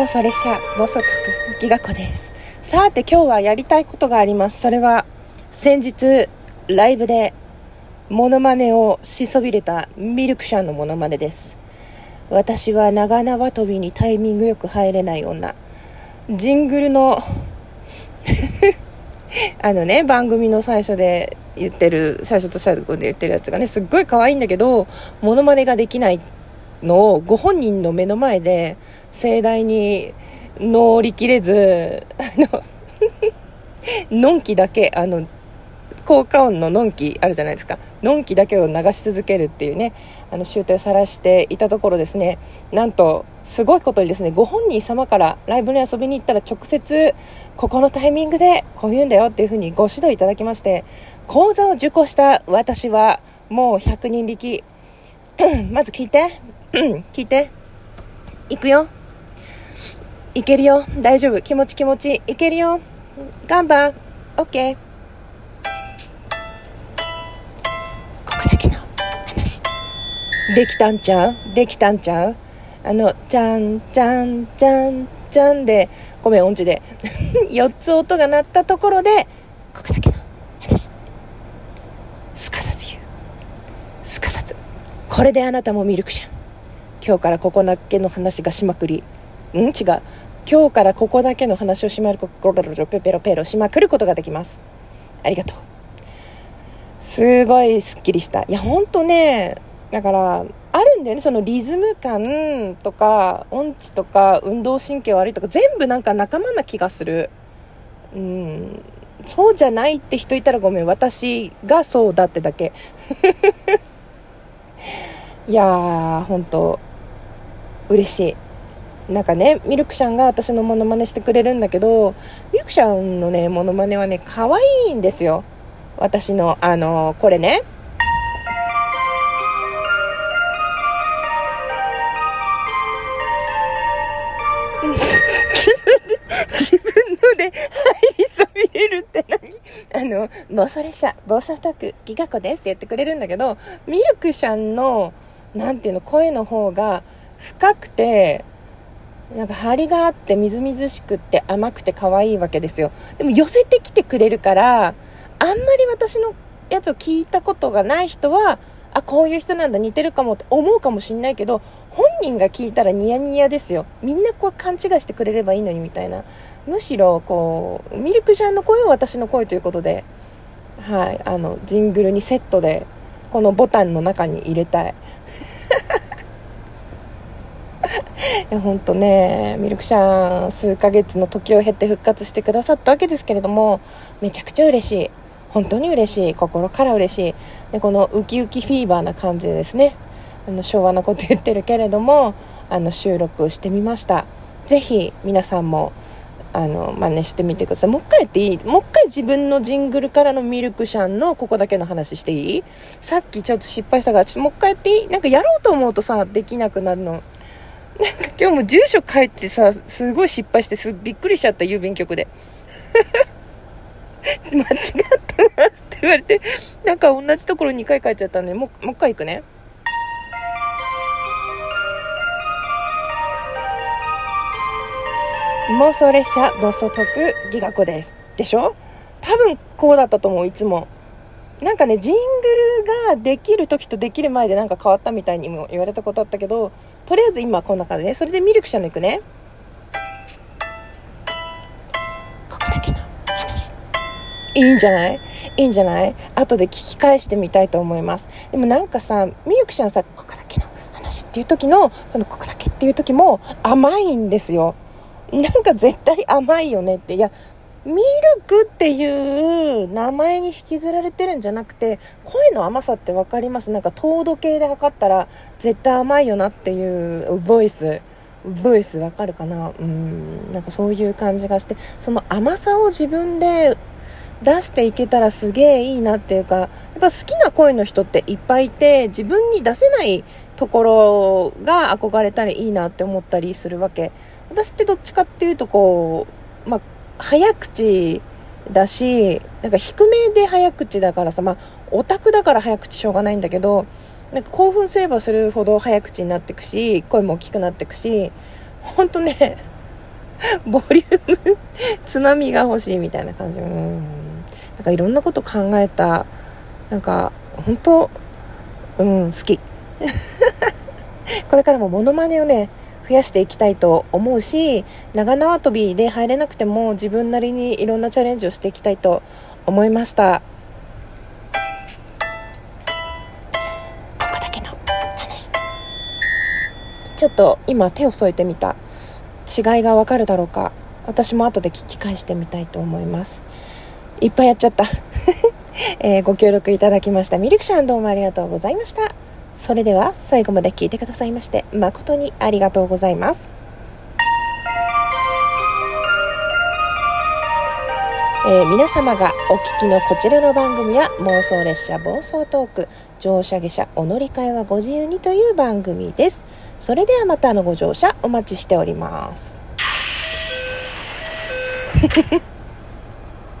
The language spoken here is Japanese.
もうそれしゃ、暴走特、ギガ子です。さて今日はやりたいことがあります。それは、先日、ライブで、モノマネをしそびれたミルクシャンのモノマネです。私は長縄跳びにタイミングよく入れない女。ジングルの、あのね、番組の最初で言ってる、最初と最後で言ってるやつがね、すっごい可愛いんだけど、モノマネができないってのをご本人の目の前で盛大に乗り切れず、あの、のんきだけ、あの、効果音ののんきあるじゃないですか。のんきだけを流し続けるっていうね、あの、集大を晒していたところですね、なんと、すごいことにですね、ご本人様からライブに遊びに行ったら直接、ここのタイミングでこう言うんだよっていうふうにご指導いただきまして、講座を受講した私は、もう100人力。まず聞いて。聞いて。行くよ。いけるよ。大丈夫。気持ち気持ち。いけるよ。ガンバー。オッケー。できたんちゃう？できたんちゃう？あの、ちゃん、ちゃん、ちゃん、ちゃんで、ごめん、音痴で。4つ音が鳴ったところで、ここだけの話。すかさず言う。すかさず。これであなたもミルクシャン。今日からここだけの話がしまくり。ん？違う。今日からここだけの話をしまる、ロロロロペペロペロしまくることができます。ありがとう。すごいスッキリした。いや、ほんとね、だから、あるんだよね、そのリズム感とか、音痴とか、運動神経悪いとか、全部なんか仲間な気がする。うん、そうじゃないって人いたらごめん。私がそうだってだけ。いやー、ほんと、嬉しい。なんかね、ミルクシャンが私のモノマネしてくれるんだけど、ミルクシャンのね、モノマネはね、可愛いんですよ。私の、あのこれね。自分ので入りそびれるって何？あの、暴走列車、暴走トーク、ギガ子ですって言ってくれるんだけど、ミルクシャンの、なんていうの、声の方が深くて、なんか張りがあってみずみずしくって甘くて可愛いわけですよ。でも寄せてきてくれるから、あんまり私のやつを聞いたことがない人は、あ、こういう人なんだ、似てるかもって思うかもしんないけど、本人が聞いたらニヤニヤですよ。みんなこう勘違いしてくれればいいのにみたいな。むしろ、こう、ミルクちゃんの声を私の声ということで、はい、あの、ジングルにセットで、このボタンの中に入れたい。いや、ほんとね、ミルクシャン、数ヶ月の時を経て復活してくださったわけですけれども、めちゃくちゃ嬉しい。本当に嬉しい。心から嬉しい。で、このウキウキフィーバーな感じでですね、あの、昭和なこと言ってるけれども、あの、収録してみました。ぜひ、皆さんも、あの、真似してみてください。もう一回言っていい？もう一回自分のジングルからのミルクシャンのここだけの話していい？さっきちょっと失敗したから、ちょっともう一回やっていい？なんかやろうと思うとさ、できなくなるの。なんか今日も住所変えてさ、すごい失敗してすびっくりしちゃった、郵便局で。間違ってますって言われて、なんか同じところ2回書いちゃったんで、もう、もう一回行くね。妄想列車暴走特ギガ子です。でしょ？多分こうだったと思う、いつも。なんかね、ジングルができる時とできる前でなんか変わったみたいにも言われたことあったけど、とりあえず今こんな感じね。それでミルクシャンのいくね。ここだけの話。いいんじゃない？いいんじゃない？後で聞き返してみたいと思います。でもなんかさ、ミルクシャンさ、ここだけの話っていう時の、そのここだけっていう時も甘いんですよ。なんか絶対甘いよねって。いや、ミルクっていう名前に引きずられてるんじゃなくて、声の甘さって分かります？なんか糖度計で測ったら絶対甘いよなっていうボイス。ボイスわかるかな？うん、なんかそういう感じがして、その甘さを自分で出していけたらすげえいいなっていうか、やっぱ好きな声の人っていっぱいいて、自分に出せないところが憧れたりいいなって思ったりするわけ。私ってどっちかっていうとこう、まあ、早口だし、なんか低めで早口だからさ、まあ、オタクだから早口しょうがないんだけど、なんか興奮すればするほど早口になってくし、声も大きくなってくし、ほんとね、ボリュームつまみが欲しいみたいな感じ。うん。なんかいろんなこと考えた。なんか本当うん好き。これからもモノマネをね増やしていきたいと思うし長縄跳びで入れなくても自分なりにいろんなチャレンジをしていきたいと思いました。ここだけの話。ちょっと今手を添えてみた。違いがわかるだろうか。私も後で聞き返してみたいと思います。いっぱいやっちゃった、えー、ご協力いただきました。ミルクシャンどうもありがとうございました。それでは最後まで聞いてくださいまして誠にありがとうございます。えー、皆様がお聞きのこちらの番組は妄想列車暴走トーク乗車下車お乗り換えはご自由にという番組です。それではまたのご乗車お待ちしております。